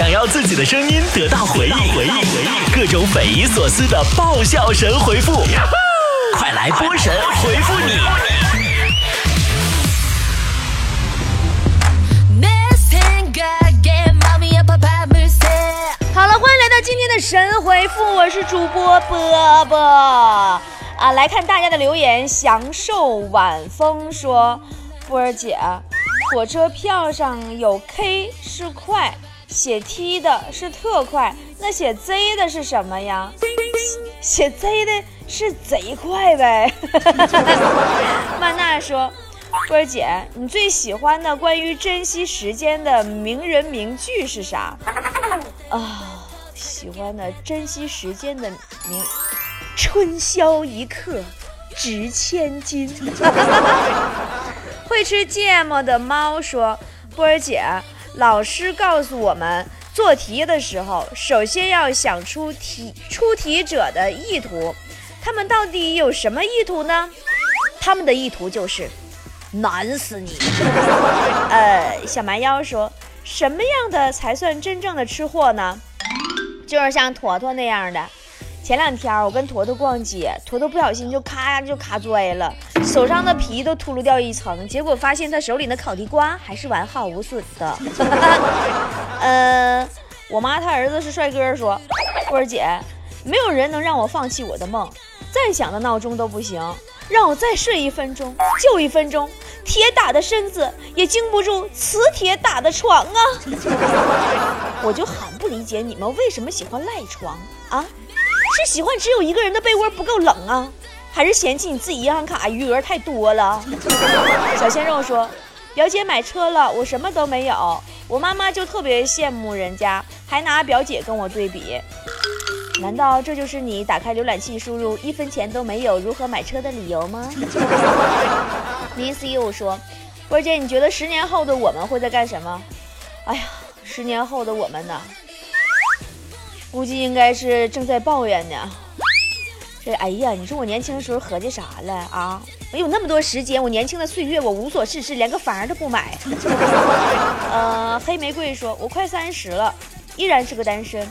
想要自己的声音得到回应，回应，回应，各种匪夷所思的爆笑神回复，快来波神回复你！好了，欢迎来到今天的神回复，我是主播波波啊。来看大家的留言，享受晚风说，波儿姐，火车票上有 K 是快，写 T 的是特快，那写 Z 的是什么呀？写 Z 的是贼快呗。曼娜说，波儿姐，你最喜欢的关于珍惜时间的名人名句是啥？啊，喜欢的珍惜时间的名，春宵一刻值千金。会吃芥末的猫说：“波儿姐，老师告诉我们，做题的时候，首先要想出题出题者的意图，他们到底有什么意图呢？他们的意图就是难死你。”呃，小蛮腰说。什么样的才算真正的吃货呢？就是像坨坨那样的。前两天我跟坨坨逛街，坨坨不小心就咔就卡拽了，手上的皮都秃噜掉一层，结果发现他手里的烤地瓜还是完好无损的。嗯，我妈她儿子是帅哥，说波儿姐，没有人能让我放弃我的梦，再响的闹钟都不行，让我再睡一分钟就一分钟。铁打的身子也经不住磁铁打的床啊！我就很不理解你们为什么喜欢赖床啊？是喜欢只有一个人的被窝不够冷啊？还是嫌弃你自己银行卡余额太多了？小鲜肉说，表姐买车了，我什么都没有，我妈妈就特别羡慕人家，还拿表姐跟我对比。难道这就是你打开浏览器输入一分钱都没有如何买车的理由吗？Miss U 说：“波姐，你觉得十年后的我们会在干什么？哎呀，十年后的我们呢，估计应该是正在抱怨呢。这哎呀，你说我年轻的时候合计啥了啊？我有那么多时间，我年轻的岁月我无所事事，连个房都不买。呃，黑玫瑰说：我快三十了，依然是个单身。”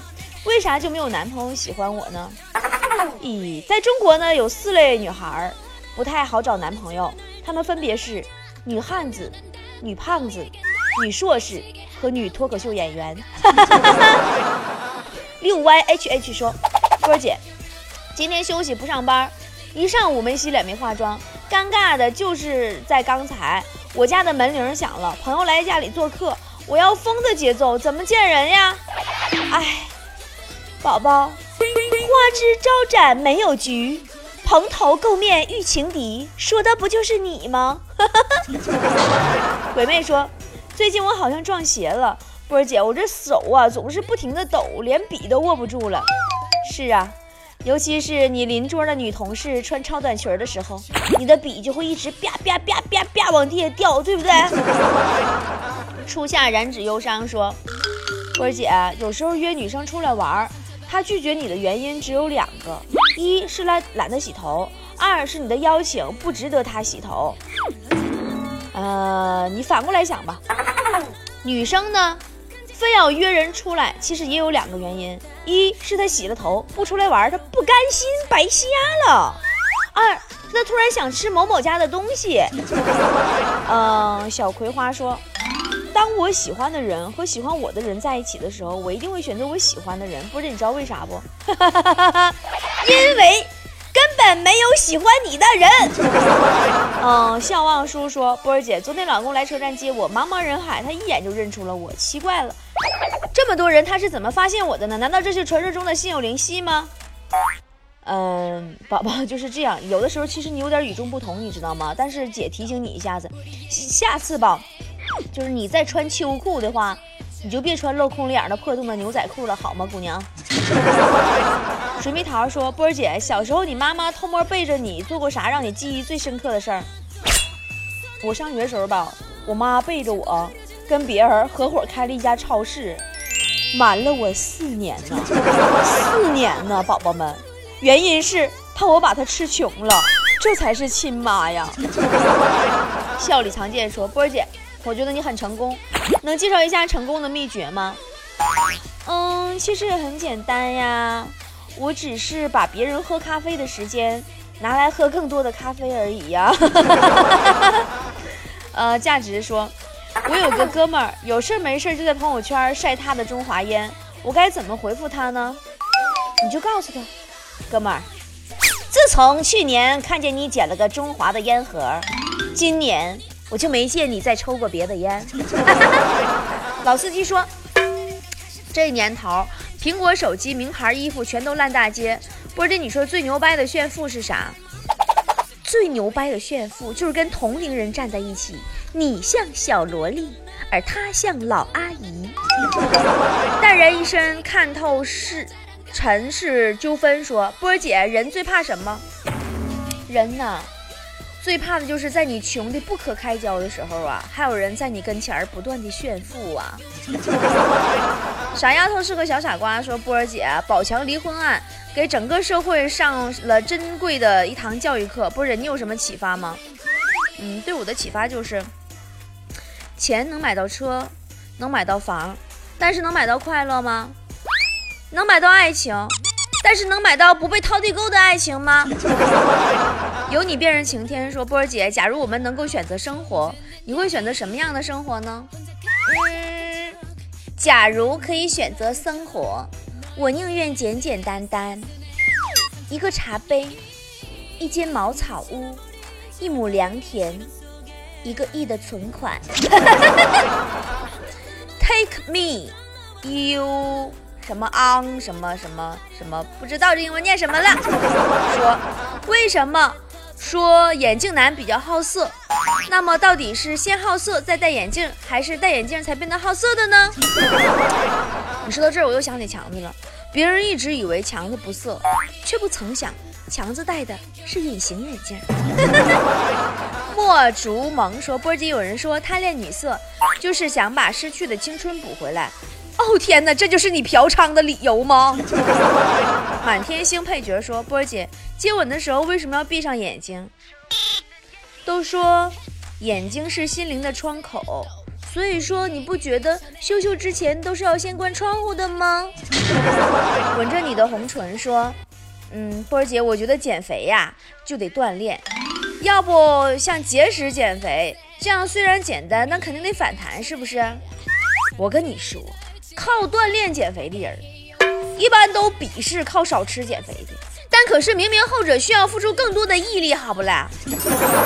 为啥就没有男朋友喜欢我呢？咦，在中国呢，有四类女孩不太好找男朋友，她们分别是女汉子、女胖子、女硕士和女脱口秀演员。六 Y H H 说，波姐，今天休息不上班，一上午没洗脸没化妆，尴尬的就是在刚才，我家的门铃响了，朋友来家里做客，我要疯的节奏，怎么见人呀？哎。宝宝，花枝招展没有局，蓬头垢面遇情敌，说的不就是你吗？鬼妹说，最近我好像撞邪了，波儿姐，我这手啊总是不停的抖，连笔都握不住了。是啊，尤其是你邻桌的女同事穿超短裙的时候，你的笔就会一直啪啪啪啪啪往地下掉，对不对？初夏染指忧伤说，波儿姐，有时候约女生出来玩。她拒绝你的原因只有两个，一是懒懒得洗头，二是你的邀请不值得她洗头。呃，你反过来想吧，女生呢，非要约人出来，其实也有两个原因，一是他洗了头不出来玩，他不甘心白瞎了；二，是他突然想吃某某家的东西。嗯，小葵花说。当我喜欢的人和喜欢我的人在一起的时候，我一定会选择我喜欢的人。不是你知道为啥不？因为根本没有喜欢你的人。嗯，向望叔说，波儿姐，昨天老公来车站接我，茫茫人海，他一眼就认出了我，奇怪了，这么多人他是怎么发现我的呢？难道这是传说中的心有灵犀吗？嗯，宝宝就是这样，有的时候其实你有点与众不同，你知道吗？但是姐提醒你一下子，下次吧。就是你再穿秋裤的话，你就别穿镂空脸的破洞的牛仔裤了，好吗，姑娘？水蜜桃说：“波儿姐，小时候你妈妈偷摸背着你做过啥让你记忆最深刻的事儿？”我上学时候吧，我妈背着我跟别人合伙开了一家超市，瞒了我四年呢，四年呢，宝宝们，原因是怕我把她吃穷了，这才是亲妈呀。笑里藏剑说：“波儿姐。”我觉得你很成功，能介绍一下成功的秘诀吗？嗯，其实也很简单呀，我只是把别人喝咖啡的时间拿来喝更多的咖啡而已呀。呃，价值说，我有个哥们儿，有事儿没事儿就在朋友圈晒他的中华烟，我该怎么回复他呢？你就告诉他，哥们儿，自从去年看见你捡了个中华的烟盒，今年我就没见你再抽过别的烟。老司机说，这年头，苹果手机、名牌衣服全都烂大街。波姐，你说最牛掰的炫富是啥？最牛掰的炫富就是跟同龄人站在一起，你像小萝莉，而他像老阿姨。淡然一生看透世尘世纠纷，说波儿姐，人最怕什么？人呐，最怕的就是在你穷的不可开交的时候啊，还有人在你跟前不断的炫富啊。傻丫头是个小傻瓜，说波儿姐，宝强离婚案给整个社会上了珍贵的一堂教育课。波儿姐，你有什么启发吗？嗯，对我的启发就是，钱能买到车，能买到房，但是能买到快乐吗？能买到爱情，但是能买到不被掏地沟的爱情吗？有你便是晴天，说波儿姐，假如我们能够选择生活，你会选择什么样的生活呢？嗯，假如可以选择生活，我宁愿简简单单，一个茶杯，一间茅草屋，一亩良田，一个亿的存款。Take me, you. 什么 on 什么什么什么不知道这英文念什么了？说为什么说眼镜男比较好色？那么到底是先好色再戴眼镜，还是戴眼镜才变得好色的呢？你说到这儿，我又想起强子了。别人一直以为强子不色，却不曾想强子戴的是隐形眼镜。墨竹萌说：波姐，有人说贪恋女色，就是想把失去的青春补回来。哦天哪，这就是你嫖娼的理由吗？满天星配角说：“波儿姐，接吻的时候为什么要闭上眼睛？都说眼睛是心灵的窗口，所以说你不觉得羞羞之前都是要先关窗户的吗？” 吻着你的红唇说：“嗯，波儿姐，我觉得减肥呀就得锻炼，要不像节食减肥这样虽然简单，但肯定得反弹，是不是？我跟你说。”靠锻炼减肥的人，一般都鄙视靠少吃减肥的。但可是明明后者需要付出更多的毅力，好不啦？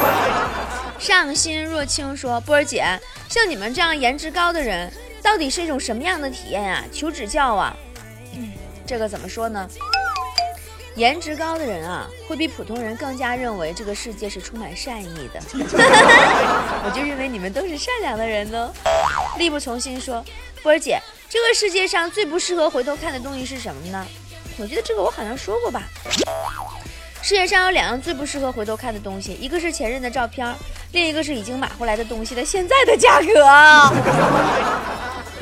上心若清说：“波儿姐，像你们这样颜值高的人，到底是一种什么样的体验啊？求指教啊！”嗯，这个怎么说呢？颜值高的人啊，会比普通人更加认为这个世界是充满善意的。我就认为你们都是善良的人呢。力不从心说：“波儿姐。”这个世界上最不适合回头看的东西是什么呢？我觉得这个我好像说过吧。世界上有两样最不适合回头看的东西，一个是前任的照片，另一个是已经买回来的东西的现在的价格。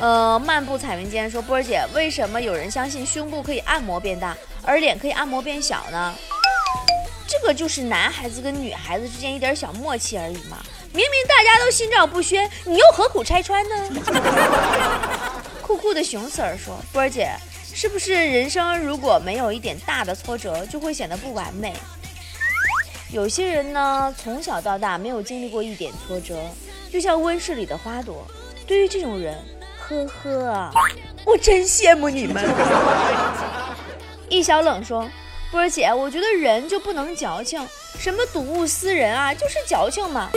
呃，漫步彩云间说，波儿姐，为什么有人相信胸部可以按摩变大，而脸可以按摩变小呢？这个就是男孩子跟女孩子之间一点小默契而已嘛。明明大家都心照不宣，你又何苦拆穿呢？酷的熊 Sir 说：“波儿姐，是不是人生如果没有一点大的挫折，就会显得不完美？有些人呢，从小到大没有经历过一点挫折，就像温室里的花朵。对于这种人，呵呵啊，我真羡慕你们。”易小冷说：“波儿姐，我觉得人就不能矫情，什么睹物思人啊，就是矫情嘛，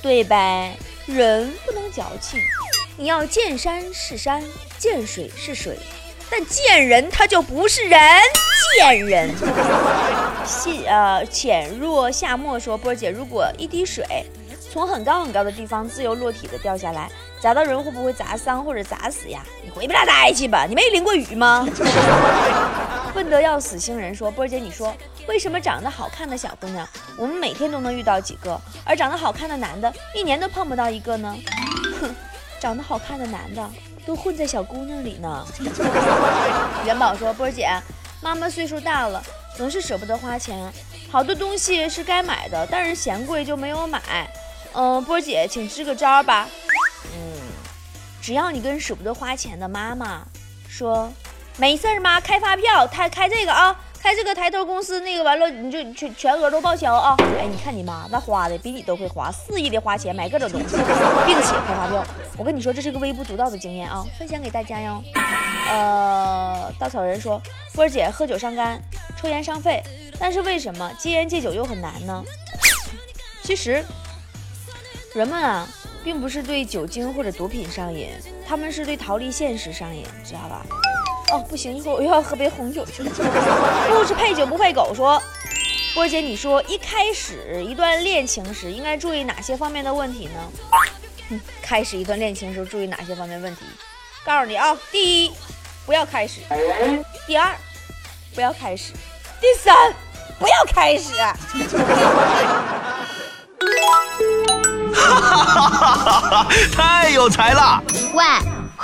对呗？人不能矫情。”你要见山是山，见水是水，但见人他就不是人，见人。细呃浅若夏沫说，波儿姐，如果一滴水从很高很高的地方自由落体的掉下来，砸到人会不会砸伤或者砸死呀？你回不拉呆去吧，你没淋过雨吗？笨得要死星人说，波儿姐，你说为什么长得好看的小姑娘，我们每天都能遇到几个，而长得好看的男的，一年都碰不到一个呢？哼。长得好看的男的都混在小姑娘里呢。元宝说：“波儿姐，妈妈岁数大了，总是舍不得花钱，好多东西是该买的，但是嫌贵就没有买。嗯，波儿姐，请支个招吧。嗯，只要你跟舍不得花钱的妈妈说没事儿妈？开发票，开开这个啊，开这个抬头公司那个完了你就全全额都报销啊！哎，你看你妈那花的比你都会花，肆意的花钱买各种东西，并且开发票。我跟你说，这是个微不足道的经验啊，分享给大家哟。呃，稻草人说，波儿姐喝酒伤肝，抽烟伤肺，但是为什么戒烟戒酒又很难呢？其实，人们啊，并不是对酒精或者毒品上瘾，他们是对逃离现实上瘾，知道吧？哦，不行，一会儿我又要喝杯红酒去了。故事配酒不配狗说，波儿姐，你说一开始一段恋情时应该注意哪些方面的问题呢？嗯，开始一段恋情时候注意哪些方面问题？告诉你啊，第一，不要开始；第二，不要开始；第三，不要开始。哈哈哈哈哈！太有才了，喂，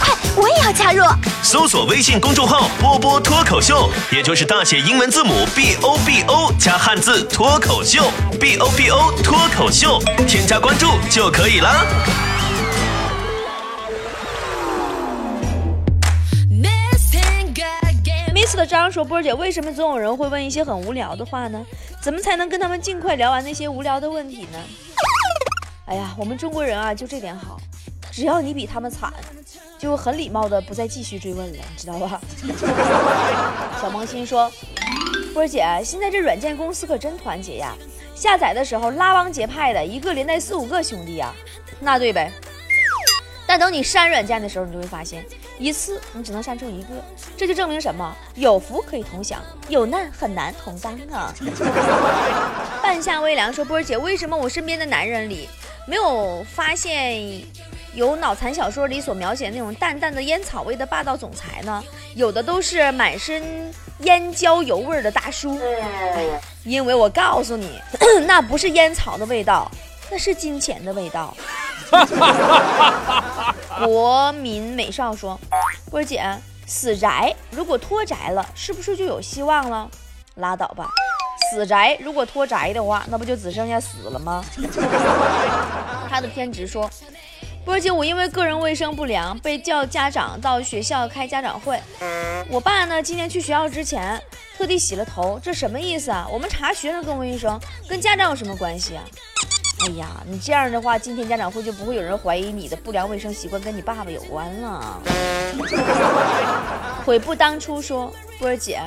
快，我也要加入。搜索微信公众号“波波脱口秀”，也就是大写英文字母 B O B O 加汉字“脱口秀 ”，B O B O 脱口秀，添加关注就可以了。Miss 的张说：“波儿姐，为什么总有人会问一些很无聊的话呢？怎么才能跟他们尽快聊完那些无聊的问题呢？”哎呀，我们中国人啊，就这点好，只要你比他们惨，就很礼貌的不再继续追问了，你知道吧？小萌新说：“波儿姐，现在这软件公司可真团结呀！下载的时候拉帮结派的，一个连带四五个兄弟呀，那对呗。但等你删软件的时候，你就会发现，一次你只能删除一个，这就证明什么？有福可以同享，有难很难同当啊！半夏微凉说：“波儿姐，为什么我身边的男人里没有发现有脑残小说里所描写的那种淡淡的烟草味的霸道总裁呢？有的都是满身烟焦油味儿的大叔。哎因为我告诉你，那不是烟草的味道，那是金钱的味道。”国民美少说：“波儿姐，死宅如果脱宅了，是不是就有希望了？拉倒吧，死宅如果脱宅的话，那不就只剩下死了吗？” 他的偏执说：“波儿姐，我因为个人卫生不良被叫家长到学校开家长会。我爸呢，今天去学校之前特地洗了头，这什么意思啊？我们查学生跟卫生跟家长有什么关系啊？”哎呀，你这样的话，今天家长会就不会有人怀疑你的不良卫生习惯跟你爸爸有关了。悔不当初说，波儿姐，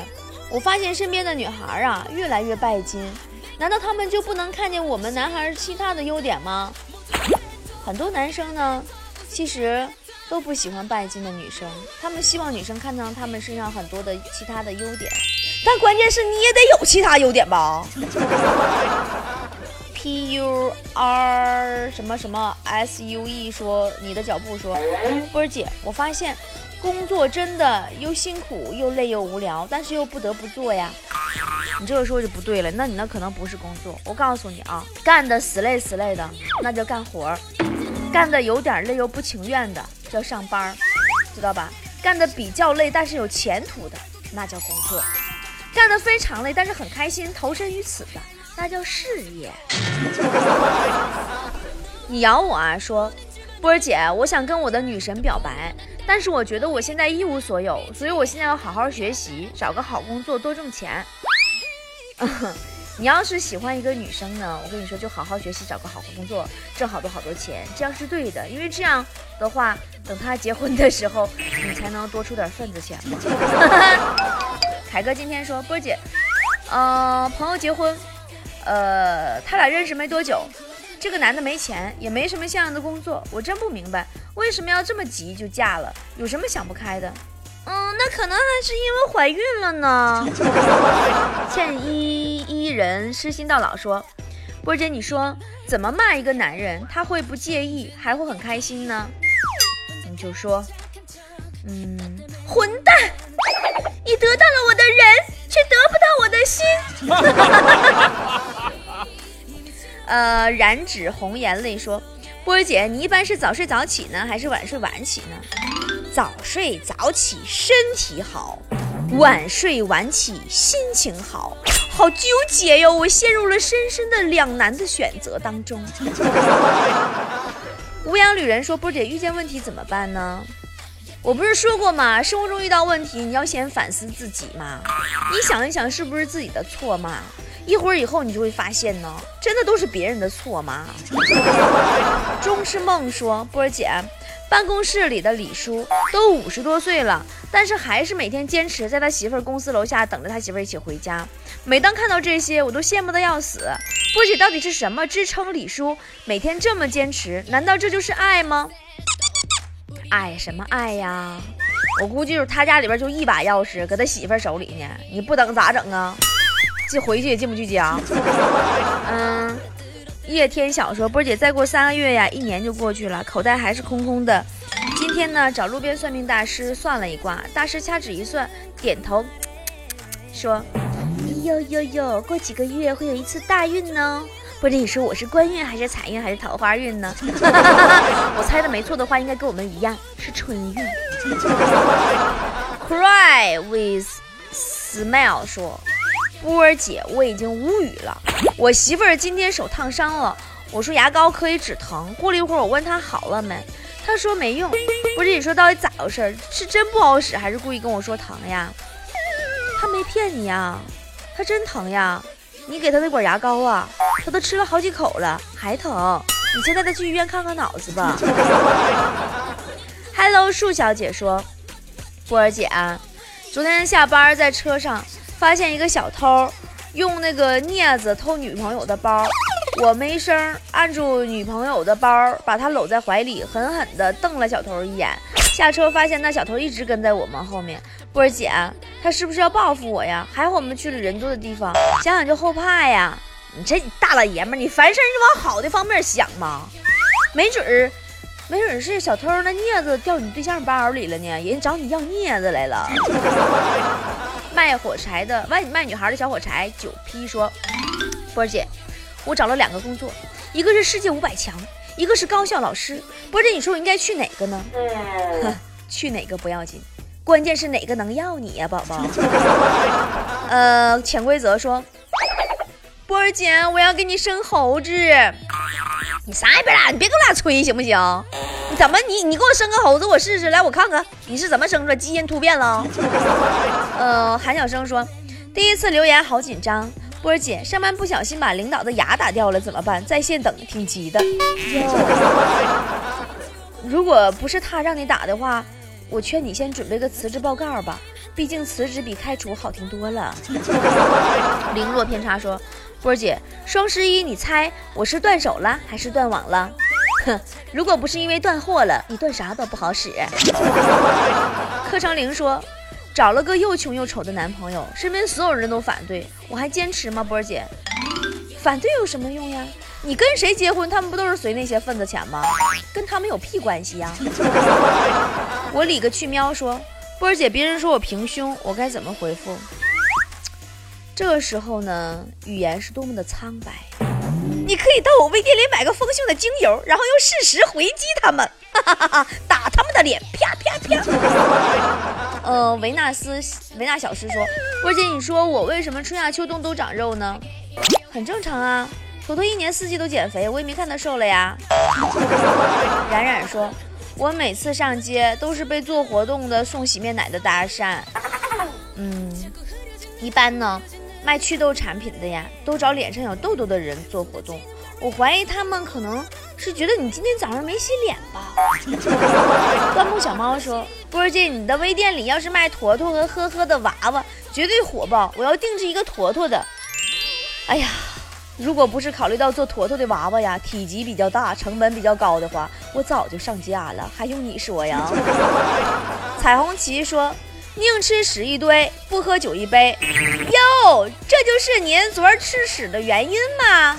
我发现身边的女孩啊越来越拜金，难道她们就不能看见我们男孩其他的优点吗？很多男生呢，其实都不喜欢拜金的女生，他们希望女生看到他们身上很多的其他的优点，但关键是你也得有其他优点吧。P U R 什么什么 S U E 说你的脚步说，波儿姐，我发现工作真的又辛苦又累又无聊，但是又不得不做呀。你这个时候就不对了，那你那可能不是工作。我告诉你啊，干的死累死累的，那叫干活儿；干的有点累又不情愿的，叫上班儿，知道吧？干的比较累但是有前途的，那叫工作；干的非常累但是很开心，投身于此的。那叫事业。你咬我啊？说，波儿姐，我想跟我的女神表白，但是我觉得我现在一无所有，所以我现在要好好学习，找个好工作，多挣钱。你要是喜欢一个女生呢，我跟你说，就好好学习，找个好工作，挣好多好多钱，这样是对的，因为这样的话，等她结婚的时候，你才能多出点份子钱嘛。凯哥今天说，波儿姐，呃，朋友结婚。呃，他俩认识没多久，这个男的没钱，也没什么像样的工作，我真不明白为什么要这么急就嫁了，有什么想不开的？嗯，那可能还是因为怀孕了呢。欠一一人失心到老说，波姐，你说怎么骂一个男人他会不介意，还会很开心呢？你就说，嗯，混蛋，你得到了我的人，却得不到我的心 呃，染指红颜泪说，波儿姐，你一般是早睡早起呢，还是晚睡晚起呢？早睡早起身体好，晚睡晚起心情好，好纠结哟！我陷入了深深的两难的选择当中。无阳旅人说，波儿姐遇见问题怎么办呢？我不是说过吗？生活中遇到问题，你要先反思自己嘛。你想一想，是不是自己的错嘛？一会儿以后，你就会发现呢，真的都是别人的错吗？钟是梦说，波儿姐，办公室里的李叔都五十多岁了，但是还是每天坚持在他媳妇儿公司楼下等着他媳妇儿一起回家。每当看到这些，我都羡慕的要死。波姐到底是什么支撑李叔每天这么坚持？难道这就是爱吗？爱什么爱呀？我估计就是他家里边就一把钥匙搁他媳妇儿手里呢，你不等咋整啊？这回去也进不去家。嗯，叶天晓说，波姐再过三个月呀，一年就过去了，口袋还是空空的。今天呢，找路边算命大师算了一卦，大师掐指一算，点头说：“哟哟哟，过几个月会有一次大运呢。”波姐，你说我是官运还是财运还是桃花运呢？我猜的没错的话，应该跟我们一样是春运。Cry with smile 说。波儿姐，我已经无语了。我媳妇儿今天手烫伤了，我说牙膏可以止疼。过了一会儿，我问她好了没，她说没用。波儿姐，你说到底咋回事？是真不好使，还是故意跟我说疼呀？她没骗你呀，她真疼呀。你给她那管牙膏啊，她都吃了好几口了，还疼。你现在再去医院看看脑子吧。Hello，树小姐说，波儿姐，昨天下班在车上。发现一个小偷用那个镊子偷女朋友的包，我没声按住女朋友的包，把她搂在怀里，狠狠地瞪了小偷一眼。下车发现那小偷一直跟在我们后面。波儿姐，他是不是要报复我呀？还好我们去了人多的地方，想想就后怕呀。你这大老爷们，你凡事是往好的方面想嘛？没准儿，没准是小偷那镊子掉你对象包里了呢，人找你要镊子来了。卖火柴的卖卖女孩的小火柴九 P 说：“波儿姐，我找了两个工作，一个是世界五百强，一个是高校老师。波儿姐，你说我应该去哪个呢？哼，去哪个不要紧，关键是哪个能要你呀，宝宝。呃，潜规则说，波儿姐，我要给你生猴子。你啥也别拉，你别给我俩吹行不行？”怎么你你给我生个猴子我试试来我看看你是怎么生出来基因突变了？呃，韩小生说，第一次留言好紧张，波儿姐上班不小心把领导的牙打掉了怎么办？在线等挺急的。如果不是他让你打的话，我劝你先准备个辞职报告吧，毕竟辞职比开除好听多了。零落偏差说，波儿姐双十一你猜我是断手了还是断网了？哼，如果不是因为断货了，你断啥都不好使。柯长玲说，找了个又穷又丑的男朋友，身边所有人都反对，我还坚持吗？波儿姐，反对有什么用呀？你跟谁结婚，他们不都是随那些份子钱吗？跟他们有屁关系呀？我理个去喵说，波儿姐，别人说我平胸，我该怎么回复？这个时候呢，语言是多么的苍白。你可以到我微店里买个丰胸的精油，然后用事实回击他们，哈哈哈打他们的脸，啪啪啪。呃，维纳斯维纳小师说：“波姐，你说我为什么春夏秋冬都长肉呢？很正常啊，坨坨一年四季都减肥，我也没看他瘦了呀。”冉冉说：“我每次上街都是被做活动的送洗面奶的搭讪，嗯，一般呢。”卖祛痘产品的呀，都找脸上有痘痘的人做活动。我怀疑他们可能是觉得你今天早上没洗脸吧。端木小猫说：“波儿姐，你的微店里要是卖坨坨和呵呵的娃娃，绝对火爆。我要定制一个坨坨的。哎呀，如果不是考虑到做坨坨的娃娃呀，体积比较大，成本比较高的话，我早就上架了，还用你说呀？” 彩虹旗说。宁吃屎一堆，不喝酒一杯。哟，这就是您昨儿吃屎的原因吗？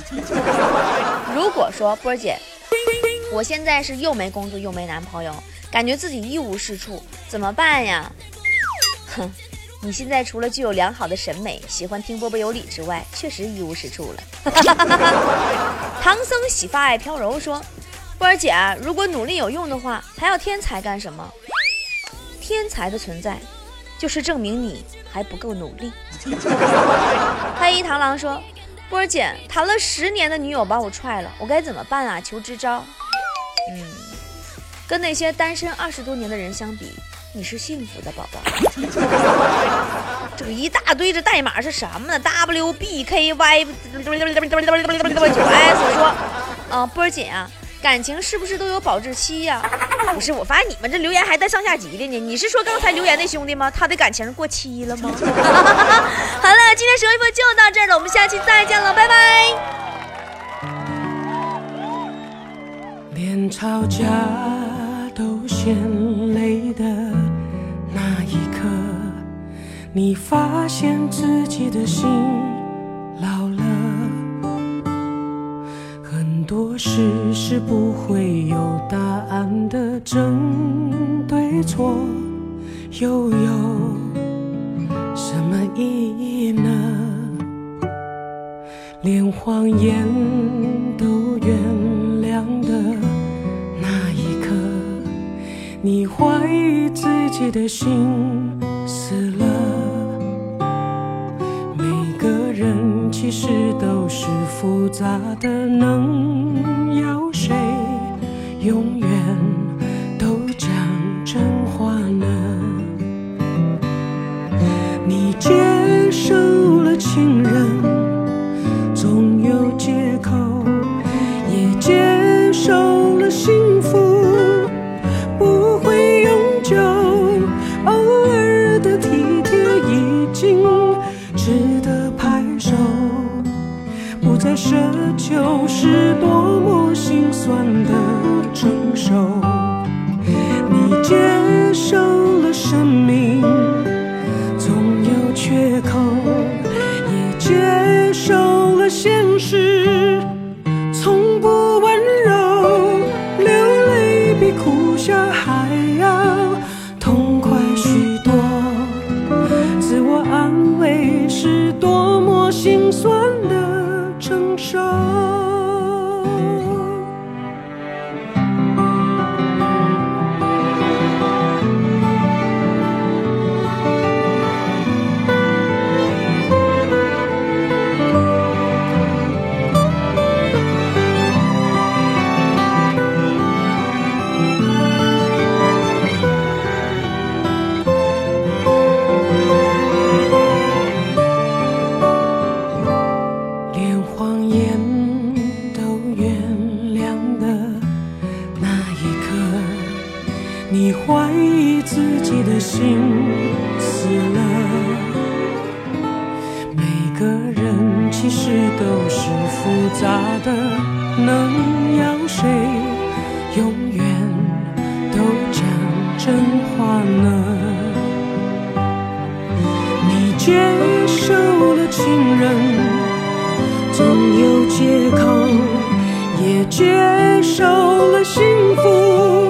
如果说波儿姐，我现在是又没工作又没男朋友，感觉自己一无是处，怎么办呀？哼，你现在除了具有良好的审美，喜欢听波波有理之外，确实一无是处了。唐僧洗发爱飘柔说：“波儿姐，如果努力有用的话，还要天才干什么？天才的存在，就是证明你还不够努力。”黑衣螳螂说：“波儿姐，谈了十年的女友把我踹了，我该怎么办啊？求支招。”嗯，跟那些单身二十多年的人相比。你是幸福的宝宝。这个一大堆这代码是什么呢？W B K Y 九 S 说，啊，波儿姐啊，感情是不是都有保质期呀？不是，我发现你们这留言还带上下级的呢。你是说刚才留言那兄弟吗？他的感情过期了吗？好了，今天首一波就到这儿了，我们下期再见了，拜拜。连吵架都嫌累的。那一刻，你发现自己的心是不会有答案的，争对错又有什么意义呢？连谎言都原谅的那一刻，你怀疑自己的心死了，每个人其实都是复杂的，能要永远都讲真话呢？你接受手。能要谁永远都讲真话呢？你接受了情人，总有借口，也接受了幸福。